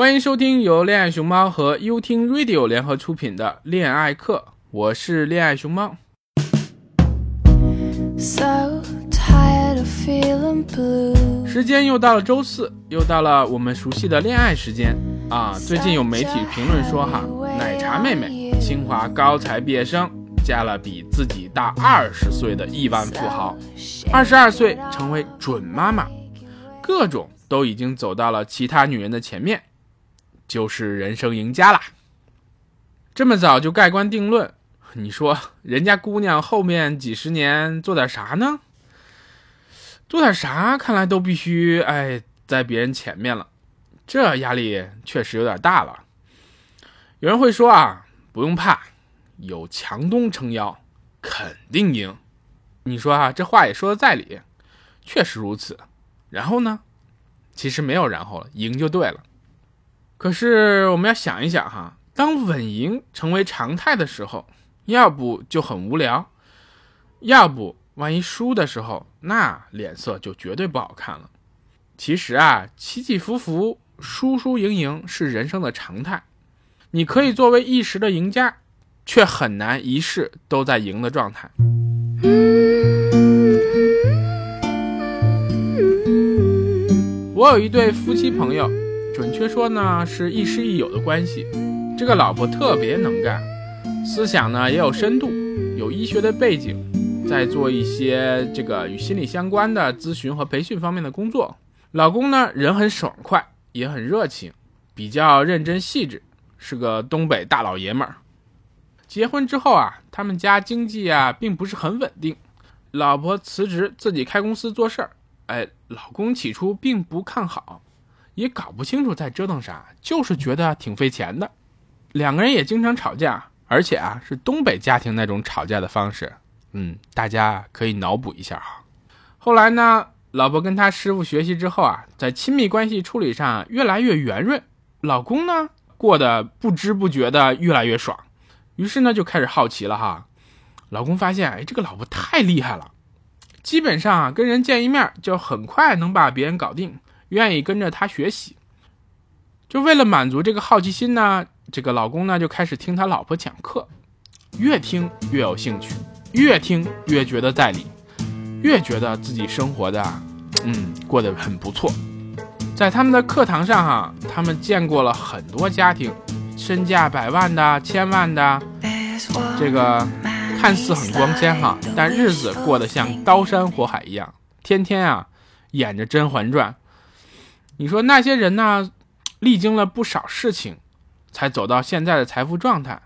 欢迎收听由恋爱熊猫和优听 Radio 联合出品的恋爱课，我是恋爱熊猫。时间又到了周四，又到了我们熟悉的恋爱时间啊！最近有媒体评论说哈，奶茶妹妹清华高材毕业生嫁了比自己大二十岁的亿万富豪，二十二岁成为准妈妈，各种都已经走到了其他女人的前面。就是人生赢家啦！这么早就盖棺定论，你说人家姑娘后面几十年做点啥呢？做点啥？看来都必须哎在别人前面了，这压力确实有点大了。有人会说啊，不用怕，有强东撑腰，肯定赢。你说啊，这话也说的在理，确实如此。然后呢？其实没有然后了，赢就对了。可是我们要想一想哈，当稳赢成为常态的时候，要不就很无聊，要不万一输的时候，那脸色就绝对不好看了。其实啊，起起伏伏、输输赢赢是人生的常态。你可以作为一时的赢家，却很难一世都在赢的状态。我有一对夫妻朋友。准确说呢，是亦师亦友的关系。这个老婆特别能干，思想呢也有深度，有医学的背景，在做一些这个与心理相关的咨询和培训方面的工作。老公呢人很爽快，也很热情，比较认真细致，是个东北大老爷们儿。结婚之后啊，他们家经济啊并不是很稳定，老婆辞职自己开公司做事儿。哎，老公起初并不看好。也搞不清楚在折腾啥，就是觉得挺费钱的。两个人也经常吵架，而且啊是东北家庭那种吵架的方式。嗯，大家可以脑补一下哈。后来呢，老婆跟他师傅学习之后啊，在亲密关系处理上越来越圆润，老公呢过得不知不觉的越来越爽。于是呢就开始好奇了哈。老公发现，哎，这个老婆太厉害了，基本上啊跟人见一面就很快能把别人搞定。愿意跟着他学习，就为了满足这个好奇心呢。这个老公呢就开始听他老婆讲课，越听越有兴趣，越听越觉得在理，越觉得自己生活的，嗯，过得很不错。在他们的课堂上哈，他们见过了很多家庭，身价百万的、千万的，这个看似很光鲜哈，但日子过得像刀山火海一样，天天啊演着《甄嬛传》。你说那些人呢，历经了不少事情，才走到现在的财富状态。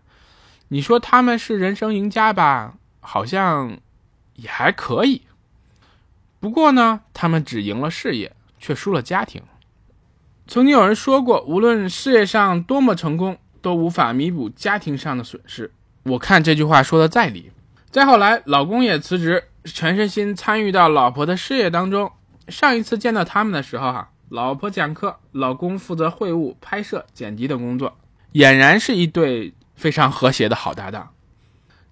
你说他们是人生赢家吧？好像也还可以。不过呢，他们只赢了事业，却输了家庭。曾经有人说过，无论事业上多么成功，都无法弥补家庭上的损失。我看这句话说的在理。再后来，老公也辞职，全身心参与到老婆的事业当中。上一次见到他们的时候，哈。老婆讲课，老公负责会务、拍摄、剪辑等工作，俨然是一对非常和谐的好搭档。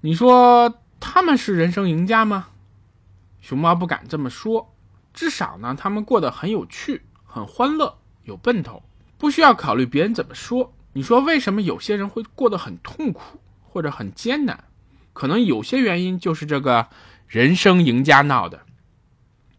你说他们是人生赢家吗？熊猫不敢这么说，至少呢，他们过得很有趣、很欢乐、有奔头，不需要考虑别人怎么说。你说为什么有些人会过得很痛苦或者很艰难？可能有些原因就是这个人生赢家闹的，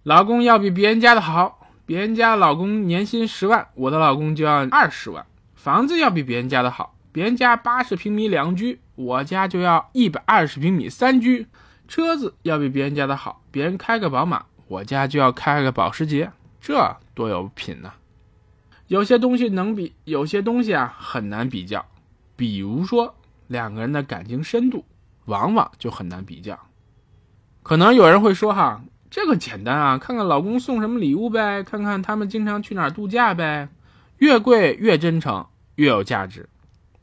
老公要比别人家的好。别人家老公年薪十万，我的老公就要二十万。房子要比别人家的好，别人家八十平米两居，我家就要一百二十平米三居。车子要比别人家的好，别人开个宝马，我家就要开个保时捷，这多有品呢！有些东西能比，有些东西啊很难比较。比如说两个人的感情深度，往往就很难比较。可能有人会说哈。这个简单啊，看看老公送什么礼物呗，看看他们经常去哪儿度假呗，越贵越真诚，越有价值，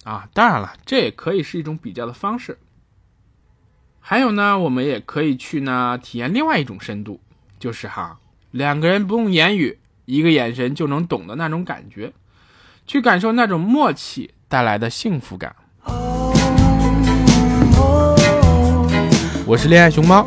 啊，当然了，这也可以是一种比较的方式。还有呢，我们也可以去呢体验另外一种深度，就是哈，两个人不用言语，一个眼神就能懂的那种感觉，去感受那种默契带来的幸福感。我是恋爱熊猫。